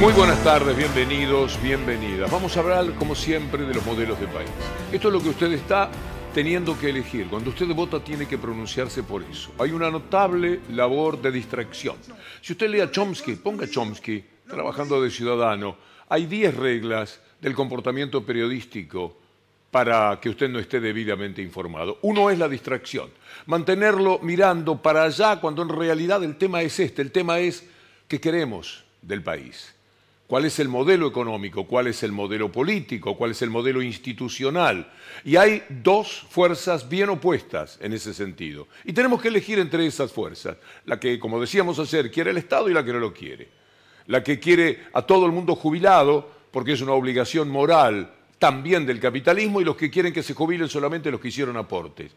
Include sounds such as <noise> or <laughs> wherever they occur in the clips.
Muy buenas tardes, bienvenidos, bienvenidas. Vamos a hablar, como siempre, de los modelos de país. Esto es lo que usted está teniendo que elegir. Cuando usted vota tiene que pronunciarse por eso. Hay una notable labor de distracción. Si usted lee a Chomsky, ponga Chomsky, trabajando de ciudadano, hay 10 reglas del comportamiento periodístico para que usted no esté debidamente informado. Uno es la distracción, mantenerlo mirando para allá cuando en realidad el tema es este, el tema es qué queremos del país cuál es el modelo económico, cuál es el modelo político, cuál es el modelo institucional. Y hay dos fuerzas bien opuestas en ese sentido. Y tenemos que elegir entre esas fuerzas, la que, como decíamos ayer, quiere el Estado y la que no lo quiere. La que quiere a todo el mundo jubilado, porque es una obligación moral también del capitalismo, y los que quieren que se jubilen solamente los que hicieron aportes.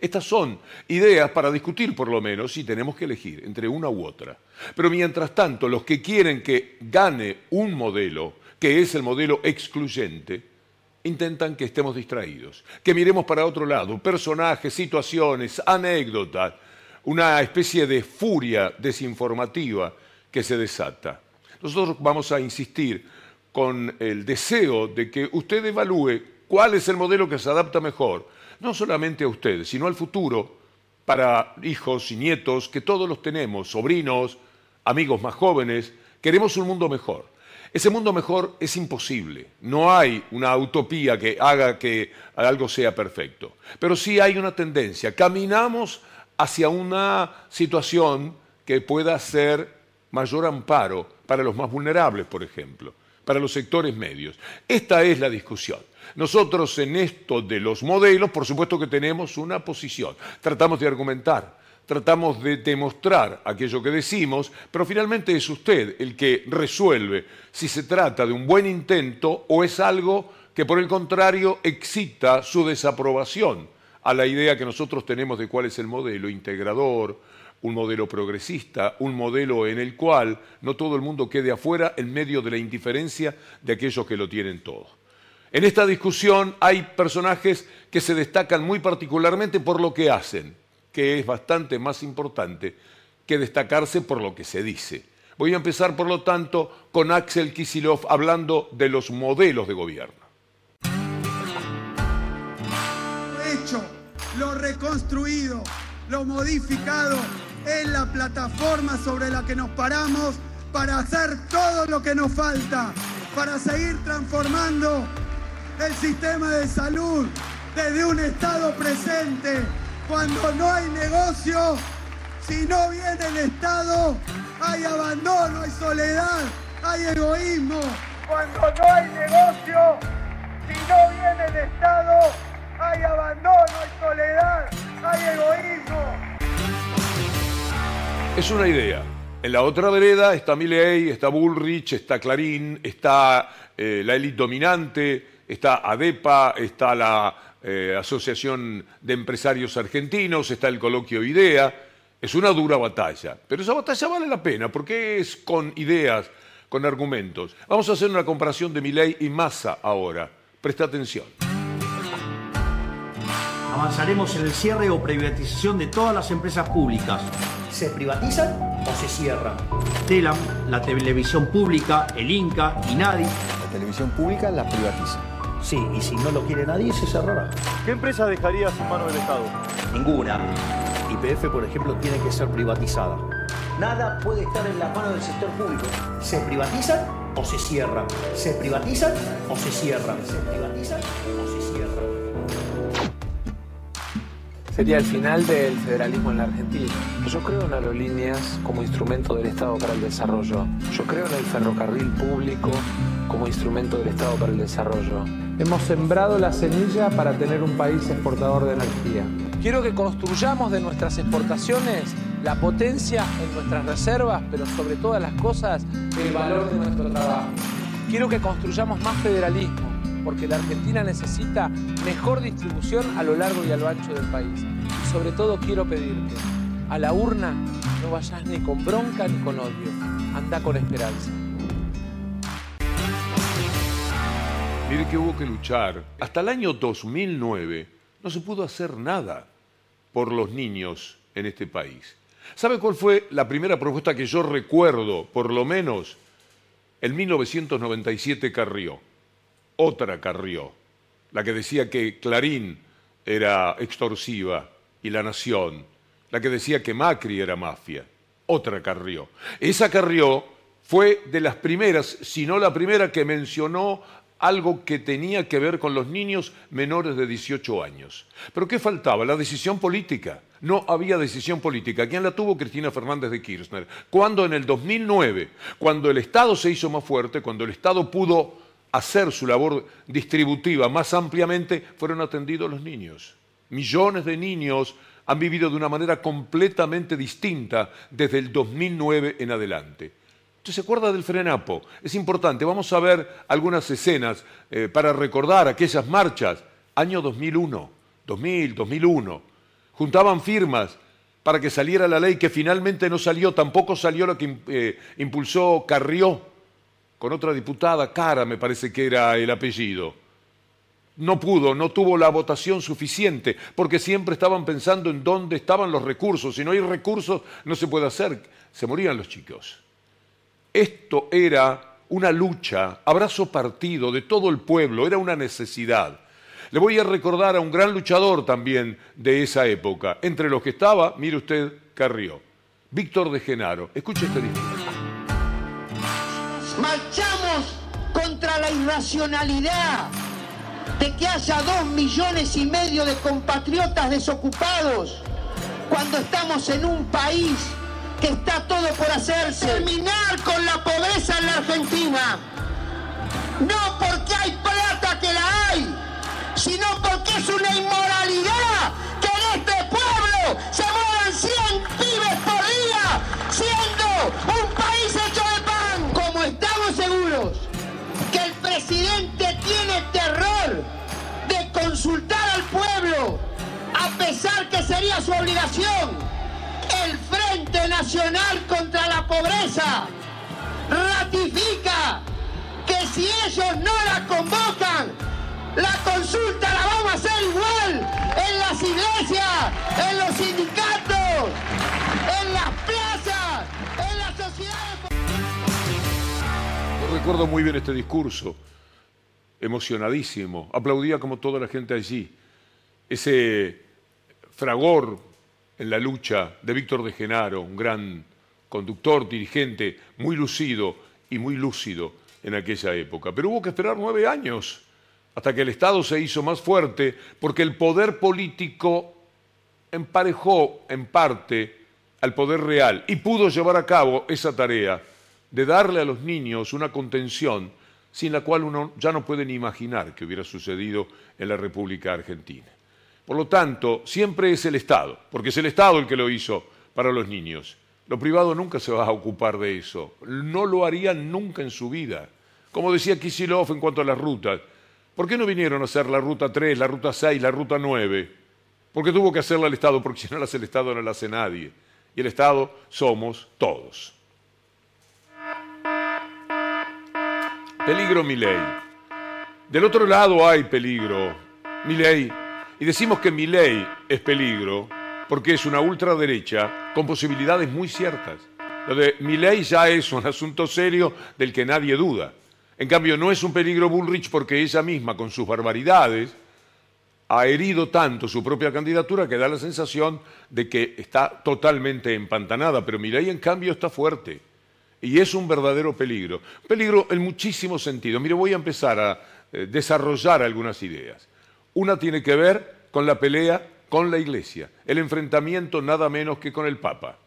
Estas son ideas para discutir, por lo menos, si tenemos que elegir entre una u otra. Pero mientras tanto, los que quieren que gane un modelo, que es el modelo excluyente, intentan que estemos distraídos, que miremos para otro lado, personajes, situaciones, anécdotas, una especie de furia desinformativa que se desata. Nosotros vamos a insistir con el deseo de que usted evalúe cuál es el modelo que se adapta mejor no solamente a ustedes, sino al futuro, para hijos y nietos, que todos los tenemos, sobrinos, amigos más jóvenes, queremos un mundo mejor. Ese mundo mejor es imposible. No hay una utopía que haga que algo sea perfecto. Pero sí hay una tendencia. Caminamos hacia una situación que pueda ser mayor amparo para los más vulnerables, por ejemplo, para los sectores medios. Esta es la discusión. Nosotros en esto de los modelos, por supuesto que tenemos una posición. Tratamos de argumentar, tratamos de demostrar aquello que decimos, pero finalmente es usted el que resuelve si se trata de un buen intento o es algo que por el contrario excita su desaprobación a la idea que nosotros tenemos de cuál es el modelo integrador, un modelo progresista, un modelo en el cual no todo el mundo quede afuera en medio de la indiferencia de aquellos que lo tienen todo. En esta discusión hay personajes que se destacan muy particularmente por lo que hacen, que es bastante más importante que destacarse por lo que se dice. Voy a empezar, por lo tanto, con Axel Kisilov hablando de los modelos de gobierno. Lo hecho, lo reconstruido, lo modificado es la plataforma sobre la que nos paramos para hacer todo lo que nos falta, para seguir transformando el sistema de salud desde un Estado presente. Cuando no hay negocio, si no viene el Estado, hay abandono, hay soledad, hay egoísmo. Cuando no hay negocio, si no viene el Estado, hay abandono, hay soledad, hay egoísmo. Es una idea. En la otra vereda está Milley, está Bullrich, está Clarín, está eh, la élite dominante, está ADEPA, está la eh, Asociación de Empresarios Argentinos, está el coloquio IDEA. Es una dura batalla, pero esa batalla vale la pena porque es con ideas, con argumentos. Vamos a hacer una comparación de Milei y Massa ahora. Presta atención. Avanzaremos en el cierre o privatización de todas las empresas públicas. ¿Se privatizan o se cierran? Telam, la televisión pública, el Inca, Inadi. La televisión pública la privatiza. Sí, y si no lo quiere nadie, se cerrará. ¿Qué empresa dejarías en manos del Estado? Ninguna. YPF, por ejemplo, tiene que ser privatizada. Nada puede estar en las manos del sector público. ¿Se privatizan o se cierran? ¿Se privatizan o se cierran? ¿Se privatizan o se cierran? Sería el final del federalismo en la Argentina. Yo creo en aerolíneas como instrumento del Estado para el desarrollo. Yo creo en el ferrocarril público como instrumento del Estado para el desarrollo. Hemos sembrado la semilla para tener un país exportador de energía. Quiero que construyamos de nuestras exportaciones la potencia en nuestras reservas, pero sobre todas las cosas el valor de nuestro trabajo. Quiero que construyamos más federalismo, porque la Argentina necesita mejor distribución a lo largo y a lo ancho del país. Y sobre todo quiero pedirte, a la urna no vayas ni con bronca ni con odio, anda con esperanza. Mire que hubo que luchar. Hasta el año 2009 no se pudo hacer nada por los niños en este país. ¿Sabe cuál fue la primera propuesta que yo recuerdo, por lo menos, En 1997 Carrió, otra Carrió, la que decía que Clarín era extorsiva y La Nación, la que decía que Macri era mafia, otra Carrió. Esa Carrió fue de las primeras, si no la primera, que mencionó algo que tenía que ver con los niños menores de 18 años. Pero ¿qué faltaba? La decisión política. No había decisión política. ¿Quién la tuvo? Cristina Fernández de Kirchner. Cuando en el 2009, cuando el Estado se hizo más fuerte, cuando el Estado pudo hacer su labor distributiva más ampliamente, fueron atendidos los niños. Millones de niños han vivido de una manera completamente distinta desde el 2009 en adelante. ¿Usted se acuerda del frenapo? Es importante. Vamos a ver algunas escenas eh, para recordar aquellas marchas. Año 2001, 2000, 2001. Juntaban firmas para que saliera la ley que finalmente no salió. Tampoco salió lo que eh, impulsó Carrió con otra diputada, Cara me parece que era el apellido. No pudo, no tuvo la votación suficiente, porque siempre estaban pensando en dónde estaban los recursos. Si no hay recursos, no se puede hacer. Se morían los chicos. Esto era una lucha, abrazo partido de todo el pueblo, era una necesidad. Le voy a recordar a un gran luchador también de esa época, entre los que estaba, mire usted, Carrió, Víctor de Genaro. Escuche este. Marchamos contra la irracionalidad de que haya dos millones y medio de compatriotas desocupados cuando estamos en un país que está todo por hacerse. Terminar con la pobreza en la Argentina. No porque hay plata que la hay, sino porque es una inmoralidad que en este pueblo se mueran 100 pibes por día siendo presidente tiene terror de consultar al pueblo, a pesar que sería su obligación, el Frente Nacional contra la Pobreza ratifica que si ellos no la convocan, la consulta la vamos a hacer igual en las iglesias, en los sindicatos, recuerdo muy bien este discurso, emocionadísimo, aplaudía como toda la gente allí, ese fragor en la lucha de Víctor de Genaro, un gran conductor, dirigente, muy lucido y muy lúcido en aquella época. Pero hubo que esperar nueve años hasta que el Estado se hizo más fuerte, porque el poder político emparejó en parte al poder real y pudo llevar a cabo esa tarea de darle a los niños una contención sin la cual uno ya no puede ni imaginar que hubiera sucedido en la República Argentina. Por lo tanto, siempre es el Estado, porque es el Estado el que lo hizo para los niños. Lo privado nunca se va a ocupar de eso, no lo harían nunca en su vida. Como decía Kisilov en cuanto a las rutas, ¿por qué no vinieron a hacer la ruta 3, la ruta 6, la ruta 9? Porque tuvo que hacerla el Estado, porque si no la hace el Estado no la hace nadie. Y el Estado somos todos. Peligro Milei. Del otro lado hay peligro. Milei y decimos que mi ley es peligro porque es una ultraderecha con posibilidades muy ciertas. Lo de mi ley ya es un asunto serio del que nadie duda. En cambio, no es un peligro Bullrich porque ella misma, con sus barbaridades, ha herido tanto su propia candidatura que da la sensación de que está totalmente empantanada. Pero mi ley, en cambio, está fuerte. Y es un verdadero peligro. Peligro en muchísimos sentidos. Mire, voy a empezar a eh, desarrollar algunas ideas. Una tiene que ver con la pelea con la Iglesia, el enfrentamiento nada menos que con el Papa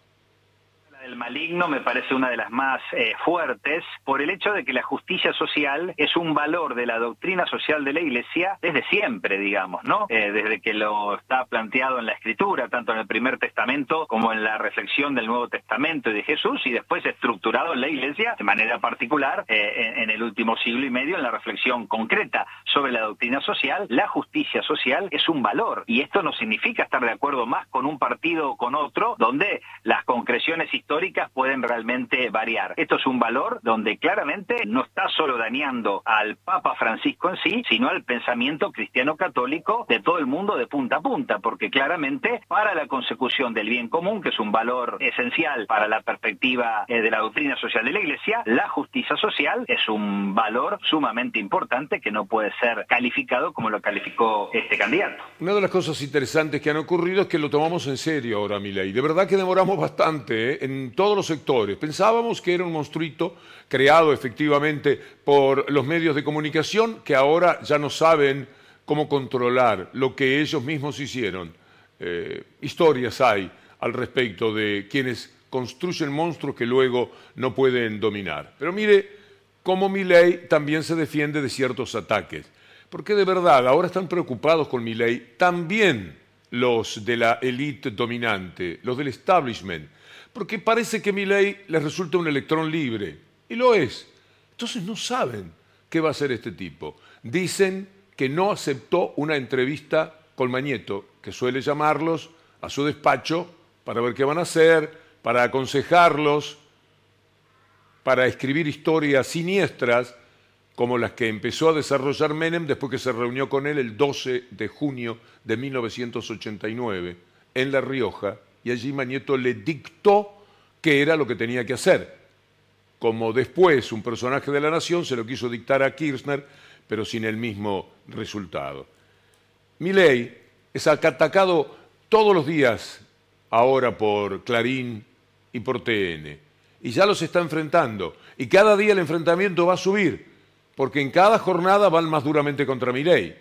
el maligno me parece una de las más eh, fuertes por el hecho de que la justicia social es un valor de la doctrina social de la Iglesia desde siempre, digamos, ¿no? Eh, desde que lo está planteado en la Escritura, tanto en el Primer Testamento como en la reflexión del Nuevo Testamento y de Jesús, y después estructurado en la Iglesia de manera particular eh, en, en el último siglo y medio en la reflexión concreta sobre la doctrina social. La justicia social es un valor y esto no significa estar de acuerdo más con un partido o con otro, donde las concreciones históricas históricas pueden realmente variar. Esto es un valor donde claramente no está solo dañando al Papa Francisco en sí, sino al pensamiento cristiano católico de todo el mundo de punta a punta, porque claramente para la consecución del bien común, que es un valor esencial para la perspectiva eh, de la doctrina social de la Iglesia, la justicia social es un valor sumamente importante que no puede ser calificado como lo calificó este candidato. Una de las cosas interesantes que han ocurrido es que lo tomamos en serio ahora, Milei. De verdad que demoramos bastante ¿eh? en todos los sectores. Pensábamos que era un monstruito creado efectivamente por los medios de comunicación que ahora ya no saben cómo controlar lo que ellos mismos hicieron. Eh, historias hay al respecto de quienes construyen monstruos que luego no pueden dominar. Pero mire cómo mi ley también se defiende de ciertos ataques. Porque de verdad ahora están preocupados con mi ley también los de la élite dominante, los del establishment, porque parece que mi ley les resulta un electrón libre, y lo es. Entonces no saben qué va a hacer este tipo. Dicen que no aceptó una entrevista con Mañeto, que suele llamarlos a su despacho para ver qué van a hacer, para aconsejarlos, para escribir historias siniestras como las que empezó a desarrollar Menem después que se reunió con él el 12 de junio de 1989 en La Rioja y allí Mañeto le dictó qué era lo que tenía que hacer. Como después un personaje de la nación se lo quiso dictar a Kirchner, pero sin el mismo resultado. Milei es atacado todos los días ahora por Clarín y por TN, y ya los está enfrentando, y cada día el enfrentamiento va a subir, porque en cada jornada van más duramente contra Milei,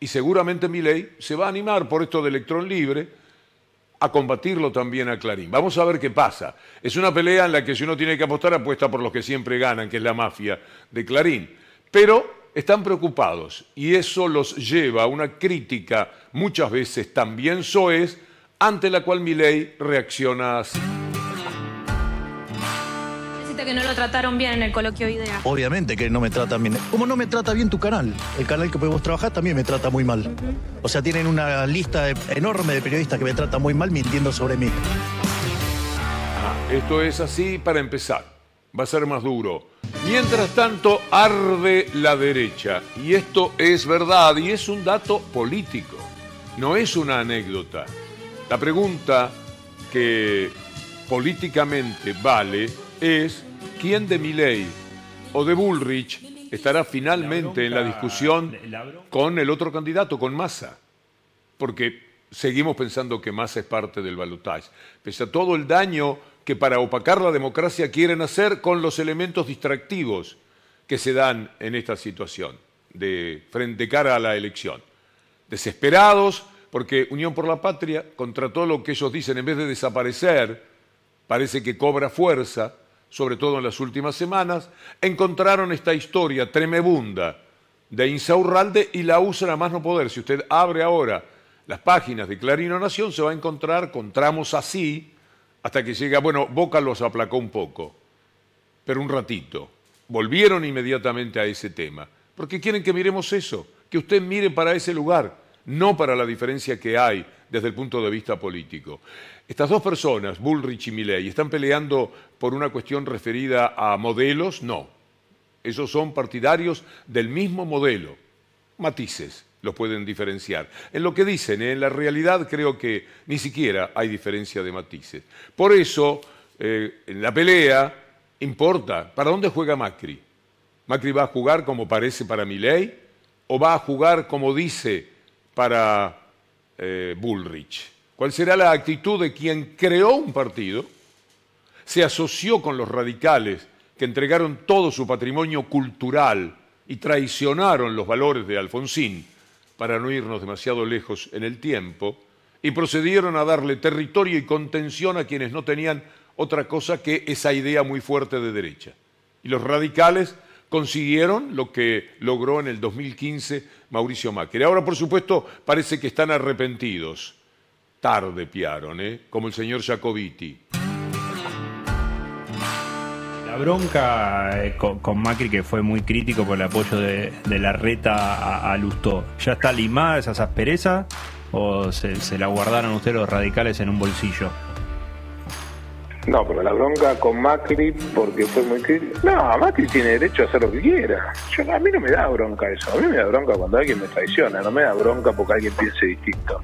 y seguramente Milei se va a animar por esto de electrón libre a combatirlo también a Clarín. Vamos a ver qué pasa. Es una pelea en la que si uno tiene que apostar, apuesta por los que siempre ganan, que es la mafia de Clarín. Pero están preocupados y eso los lleva a una crítica muchas veces también soez ante la cual Milei reacciona así. Que no lo trataron bien en el coloquio IDEA. Obviamente que no me tratan bien. ¿Cómo no me trata bien tu canal? El canal que podemos trabajar también me trata muy mal. O sea, tienen una lista enorme de periodistas que me tratan muy mal mintiendo sobre mí. esto es así para empezar. Va a ser más duro. Mientras tanto, arde la derecha. Y esto es verdad y es un dato político. No es una anécdota. La pregunta que políticamente vale es quién de Milley o de Bullrich estará finalmente en la discusión con el otro candidato, con Massa. Porque seguimos pensando que Massa es parte del balotaje. Pese a todo el daño que para opacar la democracia quieren hacer con los elementos distractivos que se dan en esta situación de frente cara a la elección. Desesperados porque Unión por la Patria, contra todo lo que ellos dicen, en vez de desaparecer, parece que cobra fuerza, sobre todo en las últimas semanas, encontraron esta historia tremebunda de Insaurralde y la usan a más no poder. Si usted abre ahora las páginas de Clarino Nación, se va a encontrar con tramos así, hasta que llega, bueno, Boca los aplacó un poco, pero un ratito. Volvieron inmediatamente a ese tema, porque quieren que miremos eso, que usted mire para ese lugar no para la diferencia que hay desde el punto de vista político. Estas dos personas, Bullrich y Milley, ¿están peleando por una cuestión referida a modelos? No. Esos son partidarios del mismo modelo. Matices los pueden diferenciar. En lo que dicen, en la realidad creo que ni siquiera hay diferencia de matices. Por eso, eh, en la pelea importa, ¿para dónde juega Macri? ¿Macri va a jugar como parece para Milley? ¿O va a jugar como dice para eh, Bullrich? ¿Cuál será la actitud de quien creó un partido, se asoció con los radicales que entregaron todo su patrimonio cultural y traicionaron los valores de Alfonsín, para no irnos demasiado lejos en el tiempo, y procedieron a darle territorio y contención a quienes no tenían otra cosa que esa idea muy fuerte de derecha. Y los radicales consiguieron lo que logró en el 2015 Mauricio Macri. Ahora, por supuesto, parece que están arrepentidos. Tarde piaron, ¿eh? como el señor Jacobiti. La bronca eh, con, Macri, que fue muy crítico por el apoyo de, la reta a, a, ¿ya está limada esas asperezas o se la guardaron ustedes los radicales en un bolsillo? No, pero la bronca con Macri, porque fue muy crítico. No, Macri tiene derecho a hacer lo que quiera. Yo, a mí no me da bronca eso. A mí me da bronca cuando alguien me traiciona. No me da bronca porque alguien piense distinto.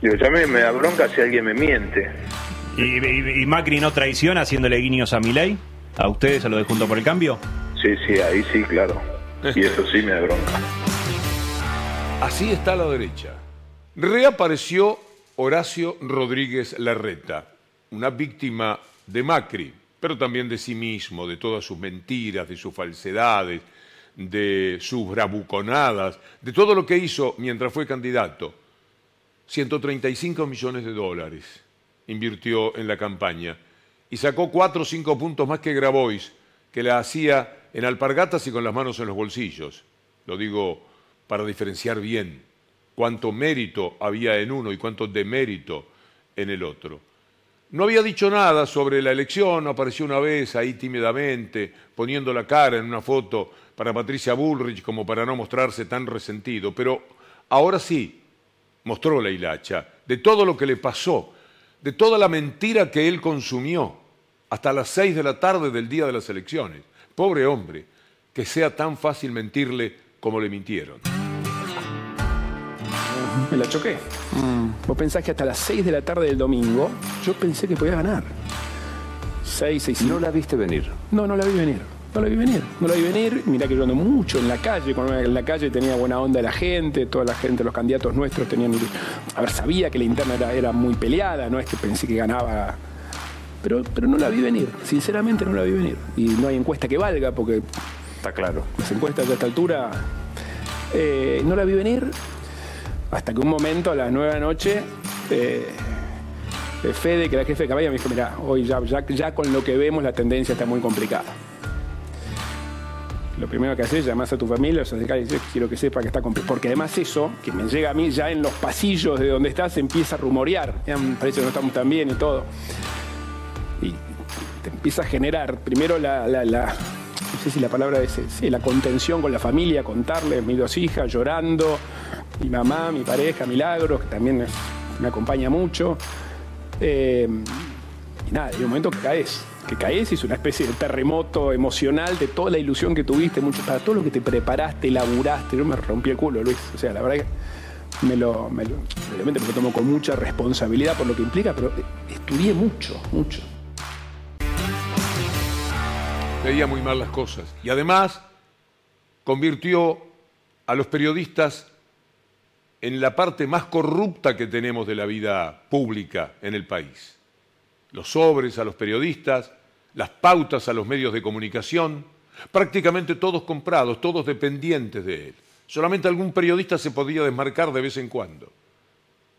Digo, yo a mí me da bronca si alguien me miente. ¿Y, y- y Macri no traiciona haciéndole guiños a Milei? ¿A ustedes, a lo de Junto por el Cambio? Sí, sí, ahí sí, claro. Y eso sí me da bronca. Así está la derecha. Reapareció Horacio Rodríguez Larreta, una víctima de Macri, pero también de sí mismo, de todas sus mentiras, de sus falsedades, de sus bravuconadas, de todo lo que hizo mientras fue candidato. 135 millones de dólares invirtió en la campaña y sacó 4 o 5 puntos más que Grabois, que la hacía en alpargatas y con las manos en los bolsillos. Lo digo para diferenciar bien cuánto mérito había en uno y cuánto demérito en el otro. No había dicho nada sobre la elección, apareció una vez ahí tímidamente, poniendo la cara en una foto para Patricia Bullrich como para no mostrarse tan resentido, pero ahora sí mostró la hilacha de todo lo que le pasó, de toda la mentira que él consumió hasta las seis de la tarde del día de las elecciones. Pobre hombre, que sea tan fácil mentirle como le mintieron. <laughs> Me la choqué. Vos pensás que hasta las 6 de la tarde del domingo yo pensé que podía ganar. 6, 6, ¿No la viste venir? No, no la vi venir. No la vi venir. No la vi venir. Mirá que yo ando mucho en la calle. Cuando en la calle tenía buena onda la gente, toda la gente, los candidatos nuestros tenían. A ver, sabía que la interna era, era muy peleada, no es que pensé que ganaba. Pero, pero no la vi venir. Sinceramente no la vi venir. Y no hay encuesta que valga porque. Está claro. Las encuestas de esta altura. eh, no la vi venir hasta que un momento a las 9 de la noche, eh, eh, Fede, que era jefe de campaña, me dijo, mira, hoy ya, con lo que vemos la tendencia está muy complicada. Lo primero que haces, llamás a tu familia, los acercás y dices, quiero que sepa que está complicado. Porque además eso, que me llega a mí ya en los pasillos de donde estás, empieza a rumorear. Parece que no estamos tan bien y todo. Y te empieza a generar primero la- no sé si la palabra es, sí, la contención con la familia, contarle, mis dos hijas llorando, mi mamá, mi pareja, Milagros, que también me acompaña mucho. Eh, y nada, hay un momento que caes, que caes y es una especie de terremoto emocional de toda la ilusión que tuviste, mucho, para todo lo que te preparaste, laburaste. Yo me rompí el culo, Luis. O sea, la verdad que me lo, me lo- obviamente me lo tomo con mucha responsabilidad por lo que implica, pero estudié mucho, mucho. Veía muy mal las cosas. Y además convirtió a los periodistas en la parte más corrupta que tenemos de la vida pública en el país. Los sobres a los periodistas, las pautas a los medios de comunicación, prácticamente todos comprados, todos dependientes de él. Solamente algún periodista se podía desmarcar de vez en cuando.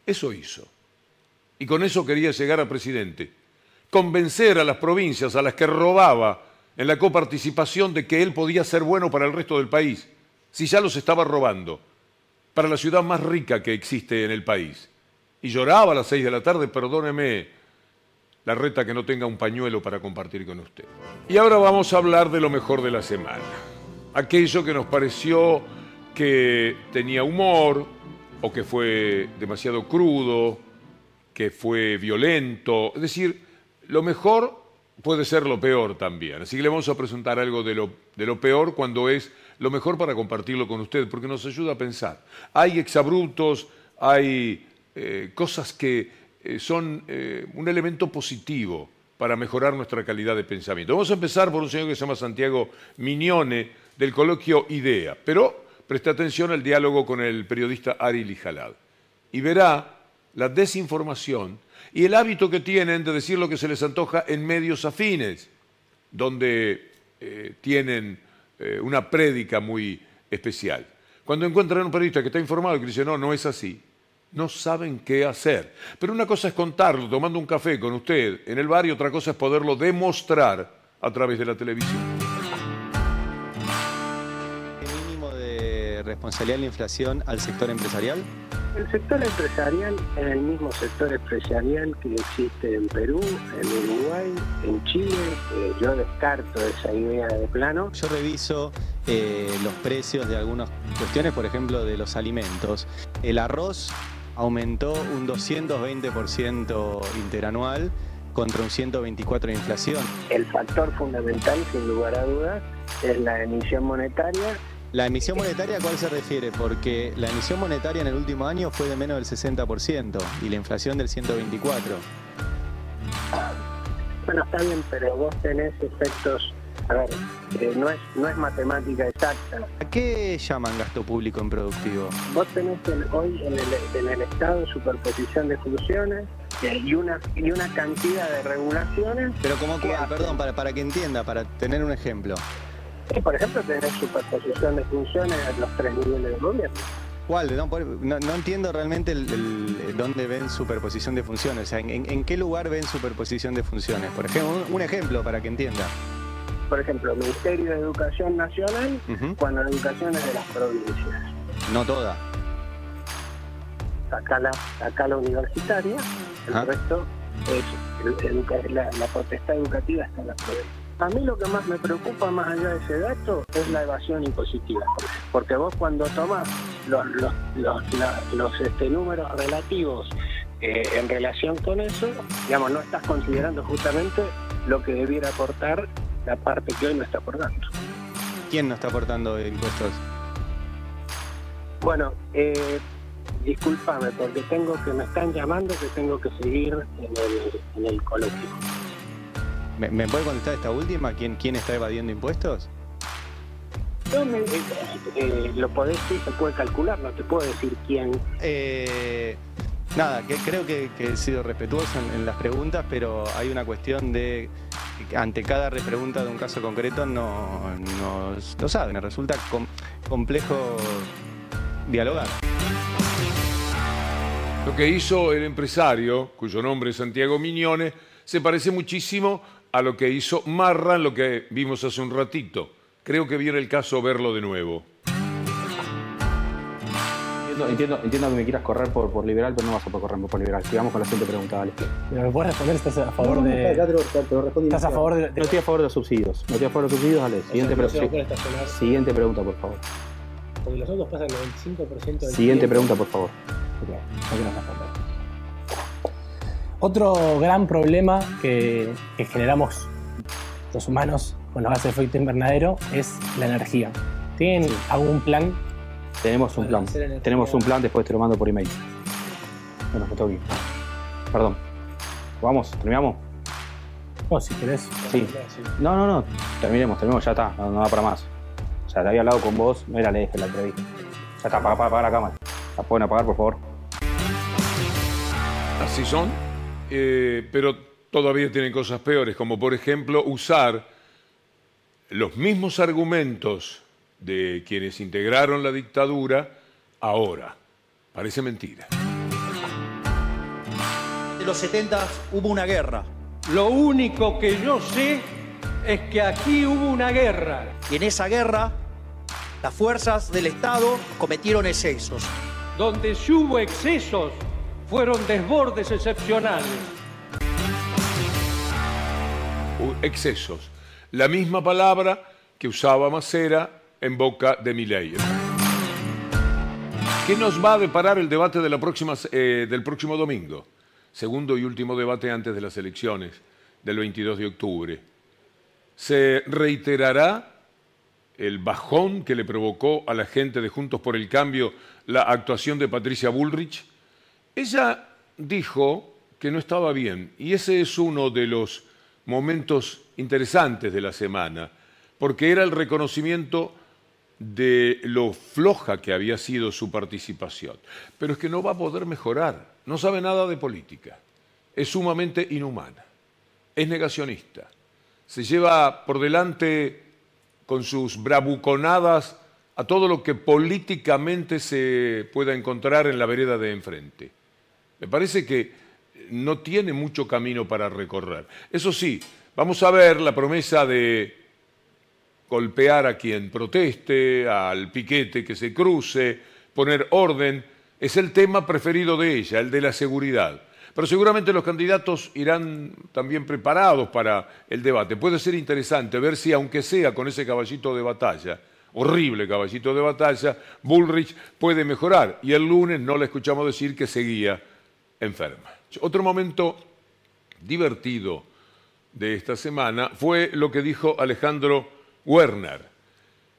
Eso hizo. Y con eso quería llegar a presidente. Convencer a las provincias a las que robaba en la coparticipación de que él podía ser bueno para el resto del país, si ya los estaba robando, para la ciudad más rica que existe en el país. Y lloraba a las seis de la tarde, perdóneme la reta que no tenga un pañuelo para compartir con usted. Y ahora vamos a hablar de lo mejor de la semana. Aquello que nos pareció que tenía humor, o que fue demasiado crudo, que fue violento. Es decir, lo mejor puede ser lo peor también. Así que le vamos a presentar algo de lo, de lo peor cuando es lo mejor para compartirlo con usted, porque nos ayuda a pensar. Hay exabruptos, hay eh, cosas que eh, son eh, un elemento positivo para mejorar nuestra calidad de pensamiento. Vamos a empezar por un señor que se llama Santiago Mignone, del coloquio IDEA, pero preste atención al diálogo con el periodista Ari Lijalad y verá la desinformación y el hábito que tienen de decir lo que se les antoja en medios afines, donde tienen eh, una prédica muy especial. Cuando encuentran un periodista que está informado y que dice, no, no es así, no saben qué hacer. Pero una cosa es contarlo tomando un café con usted en el bar y otra cosa es poderlo demostrar a través de la televisión. Responsabilidad de la inflación al sector empresarial? El sector empresarial es el mismo sector empresarial que existe en Perú, en Uruguay, en Chile. Eh, yo descarto esa idea de plano. Yo reviso eh, los precios de algunas cuestiones, por ejemplo, de los alimentos. El arroz aumentó un 220% interanual contra un 124 de inflación. El factor fundamental, sin lugar a dudas, es la emisión monetaria. ¿La emisión monetaria a cuál se refiere? Porque la emisión monetaria en el último año fue de menos del 60% y la inflación del 124%. Bueno, está bien, pero vos tenés efectos a ver, eh, no, es, no es matemática exacta. ¿A qué llaman gasto público improductivo? Vos tenés hoy en el, en el Estado superposición de funciones y una, y una cantidad de regulaciones. Pero como cuál, perdón, para, para que entienda, para tener un ejemplo. Por ejemplo, tenés superposición de funciones en los tres niveles de gobierno. ¿Cuál? No, no, entiendo realmente el, dónde ven superposición de funciones. O sea, en, en, qué lugar ven superposición de funciones? Por ejemplo, un ejemplo para que entienda por ejemplo, Ministerio de Educación Nacional, cuando la educación es de las provincias. No toda. Acá la, acá la universitaria, el resto es la, potestad educativa está en las provincias. A mí lo que más me preocupa más allá de ese dato es la evasión impositiva, porque vos cuando tomás los, los, los, este, números relativos eh, en relación con eso, digamos, no estás considerando justamente lo que debiera aportar la parte que hoy no está aportando. ¿Quién no está aportando impuestos? Bueno, eh, discúlpame porque tengo que me están llamando que tengo que seguir en el, en el coloquio. ¿Me, puede contestar esta última? ¿Quién, quién está evadiendo impuestos? No, me, eh, eh, lo podés sí, se puede calcular, no te puedo decir quién. Eh, nada, que creo que, he sido respetuoso en, las preguntas, pero hay una cuestión de ante cada repregunta de un caso concreto no, no, saben, me resulta complejo dialogar. Lo que hizo el empresario, cuyo nombre es Santiago Miñones, se parece muchísimo a lo que hizo Marra en lo que vimos hace un ratito. Creo que viene el caso verlo de nuevo. Entiendo, entiendo, que me quieras correr por, por liberal, pero no vas a poder correr por liberal. Sigamos con la siguiente pregunta, vale. ¿Me puedes responder? ¿Estás a favor de.? ¿Estás a favor de, No estoy a favor de los subsidios. No estoy a favor de los subsidios, dale. Siguiente, pregunta. siguiente pregunta, por favor. Porque los otros pasan el 95% del Siguiente pregunta, por favor. Otro gran problema que, que generamos los humanos con los gases de efecto invernadero es la energía. ¿Tienen algún plan tenemos un plan. Tenemos un plan, después te lo mando por email. Bueno, me tengo que Perdón. ¿Vamos? ¿Terminamos? No, si querés. Sí. No, no, no. Terminemos, terminemos, ya está. No, da para más. O sea, te había hablado con vos, no era la la entrevista. Ya está, apaga, apaga, la cámara. ¿La pueden apagar, por favor? Así son, eh, pero todavía tienen cosas peores, como por ejemplo usar los mismos argumentos de quienes integraron la dictadura ahora. Parece mentira. En los 70 hubo una guerra. Lo único que yo sé es que aquí hubo una guerra. Y en esa guerra, las fuerzas del Estado cometieron excesos. Donde si hubo excesos, fueron desbordes excepcionales. Excesos. La misma palabra que usaba Macera en boca de Milei. ¿Qué nos va a deparar el debate eh, del próximo domingo? Segundo y último debate antes de las elecciones del 22 de octubre. ¿Se reiterará el bajón que le provocó a la gente de Juntos por el Cambio la actuación de Patricia Bullrich? Ella dijo que no estaba bien y ese es uno de los momentos interesantes de la semana, porque era el reconocimiento de lo floja que había sido su participación. Pero es que no va a poder mejorar, no sabe nada de política, es sumamente inhumana, es negacionista, se lleva por delante con sus bravuconadas a todo lo que políticamente se pueda encontrar en la vereda de enfrente. Me parece que no tiene mucho camino para recorrer. Eso sí, vamos a ver la promesa de golpear a quien proteste, al piquete que se cruce, poner orden, es el tema preferido de ella, el de la seguridad. Pero seguramente los candidatos irán también preparados para el debate. Puede ser interesante ver si, aunque sea con ese caballito de batalla, horrible caballito de batalla, Bullrich puede mejorar. Y el lunes no le escuchamos decir que seguía enferma. Otro momento divertido de esta semana fue lo que dijo Alejandro Werner.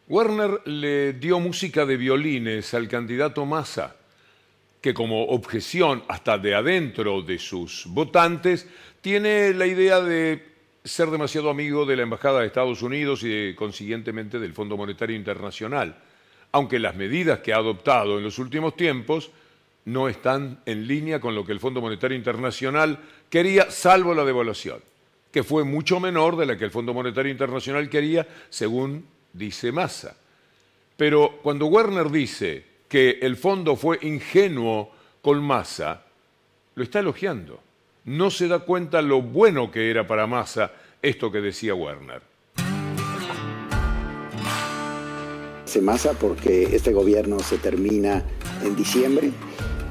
Werner le dio música de violines al candidato Massa, que como objeción hasta de adentro de sus votantes tiene la idea de ser demasiado amigo de la Embajada de Estados Unidos y consiguientemente del Fondo Monetario Internacional, aunque las medidas que ha adoptado en los últimos tiempos no están en línea con lo que el Fondo Monetario Internacional quería, salvo la devaluación, que fue mucho menor de la que el Fondo Monetario Internacional quería, según dice Massa. Pero cuando Werner dice que el fondo fue ingenuo con Massa, lo está elogiando. No se da cuenta lo bueno que era para Massa esto que decía Werner. Se Massa porque este gobierno se termina en diciembre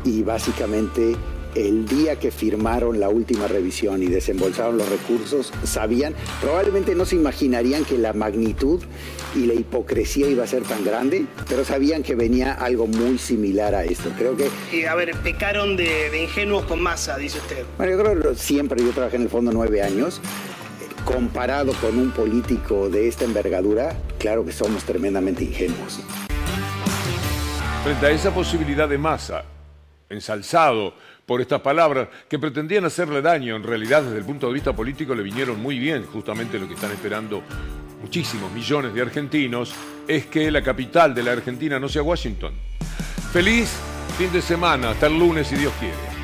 y básicamente el día que firmaron la última revisión y desembolsaron los recursos, sabían, probablemente no se imaginarían que la magnitud y la hipocresía iba a ser tan grande, pero sabían que venía algo muy similar a esto. Creo que... Eh, a ver, pecaron de, ingenuos con masa, dice usted. Bueno, yo creo que siempre, yo trabajé en el fondo nueve años, comparado con un político de esta envergadura, claro que somos tremendamente ingenuos. Frente a esa posibilidad de masa, ensalzado por estas palabras que pretendían hacerle daño, en realidad desde el punto de vista político le vinieron muy bien, justamente lo que están esperando muchísimos millones de argentinos, es que la capital de la Argentina no sea Washington. Feliz fin de semana, hasta el lunes si Dios quiere.